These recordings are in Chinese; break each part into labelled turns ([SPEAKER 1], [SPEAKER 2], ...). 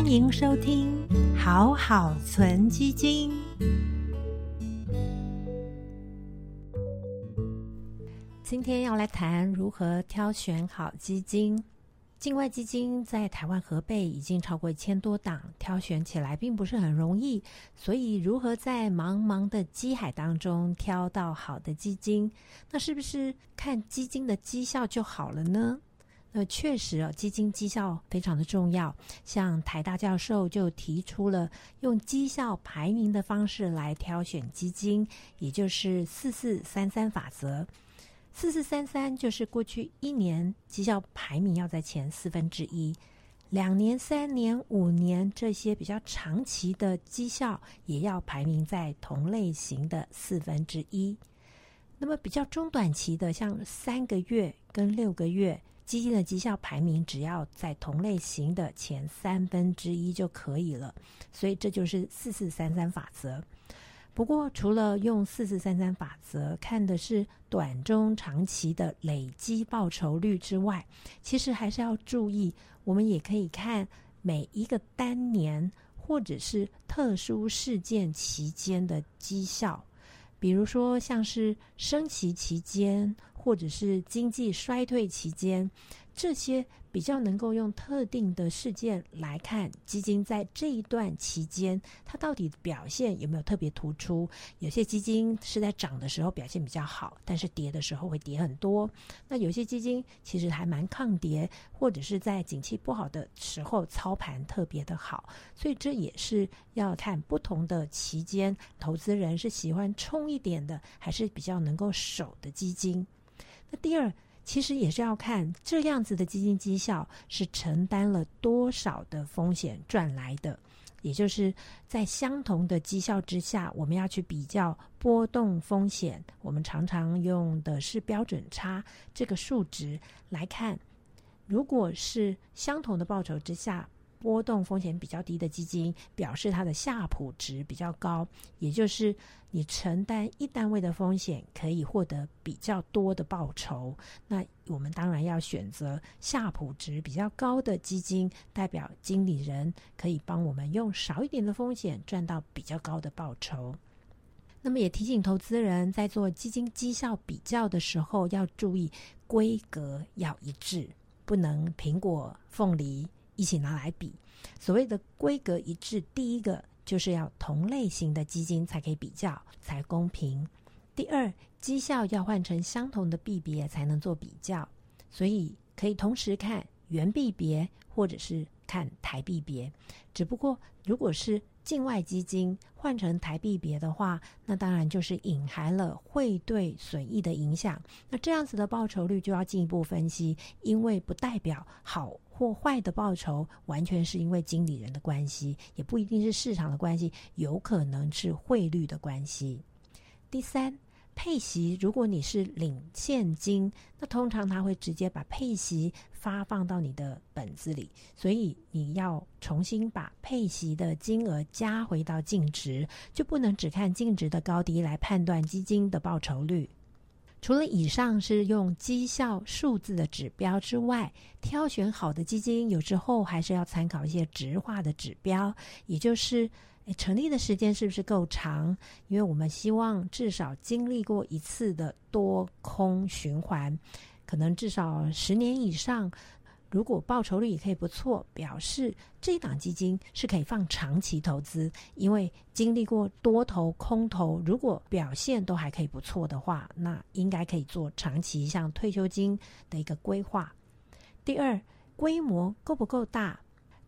[SPEAKER 1] 欢迎收听好好存基金。今天要来谈如何挑选好基金。境外基金在台湾核备已经超过一千多档，挑选起来并不是很容易。所以，如何在茫茫的基海当中挑到好的基金，那是不是看基金的绩效就好了呢？那确实啊，基金绩效非常的重要。像台大教授就提出了用绩效排名的方式来挑选基金，也就是四四三三法则。四四三三就是过去一年绩效排名要在前四分之一，两年、三年、五年这些比较长期的绩效也要排名在同类型的四分之一。那么比较中短期的，像三个月跟六个月，基金的绩效排名只要在同类型的前三分之一就可以了。所以这就是四四三三法则。不过，除了用四四三三法则看的是短中长期的累积报酬率之外，其实还是要注意，我们也可以看每一个单年或者是特殊事件期间的绩效，比如说像是升旗期间或者是经济衰退期间。这些比较能够用特定的事件来看基金在这一段期间，它到底表现有没有特别突出？有些基金是在涨的时候表现比较好，但是跌的时候会跌很多。那有些基金其实还蛮抗跌，或者是在景气不好的时候操盘特别的好。所以这也是要看不同的期间，投资人是喜欢冲一点的，还是比较能够守的基金。那第二。其实也是要看这样子的基金绩效是承担了多少的风险赚来的，也就是在相同的绩效之下，我们要去比较波动风险。我们常常用的是标准差这个数值来看，如果是相同的报酬之下。波动风险比较低的基金，表示它的夏普值比较高，也就是你承担一单位的风险，可以获得比较多的报酬。那我们当然要选择夏普值比较高的基金，代表经理人可以帮我们用少一点的风险赚到比较高的报酬。那么也提醒投资人在做基金绩效比较的时候，要注意规格要一致，不能苹果、凤梨。一起拿来比，所谓的规格一致，第一个就是要同类型的基金才可以比较，才公平。第二，绩效要换成相同的币别才能做比较，所以可以同时看原币别或者是看台币别。只不过如果是境外基金换成台币别的话，那当然就是隐含了汇兑损益的影响。那这样子的报酬率就要进一步分析，因为不代表好。或坏的报酬完全是因为经理人的关系，也不一定是市场的关系，有可能是汇率的关系。第三，配息，如果你是领现金，那通常他会直接把配息发放到你的本子里，所以你要重新把配息的金额加回到净值，就不能只看净值的高低来判断基金的报酬率。除了以上是用绩效数字的指标之外，挑选好的基金有时候还是要参考一些直化的指标，也就是成立的时间是不是够长？因为我们希望至少经历过一次的多空循环，可能至少十年以上。如果报酬率也可以不错，表示这一档基金是可以放长期投资，因为经历过多头空头，如果表现都还可以不错的话，那应该可以做长期像退休金的一个规划。第二，规模够不够大？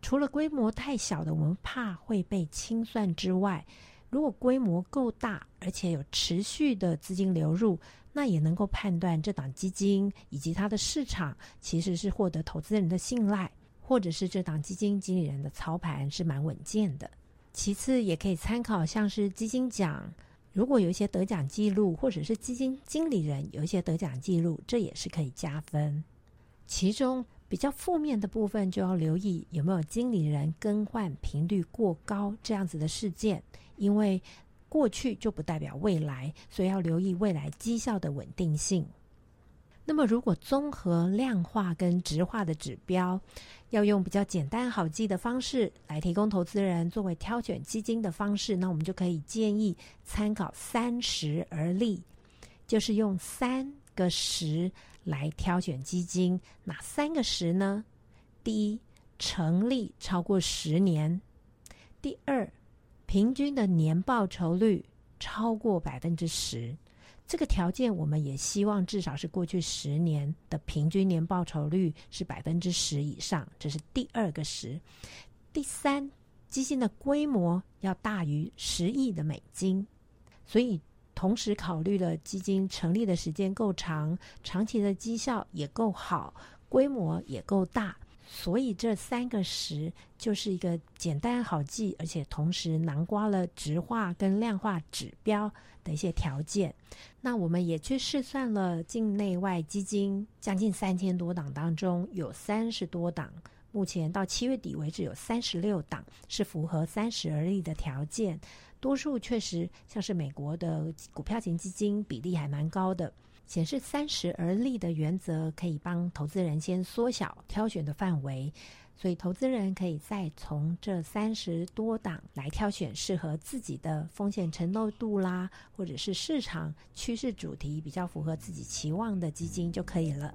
[SPEAKER 1] 除了规模太小的，我们怕会被清算之外，如果规模够大，而且有持续的资金流入。那也能够判断这档基金以及它的市场其实是获得投资人的信赖，或者是这档基金经理人的操盘是蛮稳健的。其次，也可以参考像是基金奖，如果有一些得奖记录，或者是基金经理人有一些得奖记录，这也是可以加分。其中比较负面的部分，就要留意有没有经理人更换频率过高这样子的事件，因为。过去就不代表未来，所以要留意未来绩效的稳定性。那么，如果综合量化跟直化的指标，要用比较简单好记的方式来提供投资人作为挑选基金的方式，那我们就可以建议参考三十而立，就是用三个十来挑选基金。哪三个十呢？第一，成立超过十年；第二，平均的年报酬率超过百分之十。这个条件，我们也希望至少是过去十年的平均年报酬率是百分之十以上，这是第二个十。第三，基金的规模要大于十亿的美金，所以同时考虑了基金成立的时间够长，长期的绩效也够好，规模也够大。所以这三个十就是一个简单好记，而且同时囊括了直化跟量化指标的一些条件。那我们也去试算了境内外基金将近三千多档当中，有三十多档，目前到七月底为止有三十六档是符合三十而立的条件，多数确实像是美国的股票型基金比例还蛮高的。显示三十而立的原则，可以帮投资人先缩小挑选的范围，所以投资人可以再从这三十多档来挑选适合自己的风险承受度啦，或者是市场趋势主题比较符合自己期望的基金就可以了。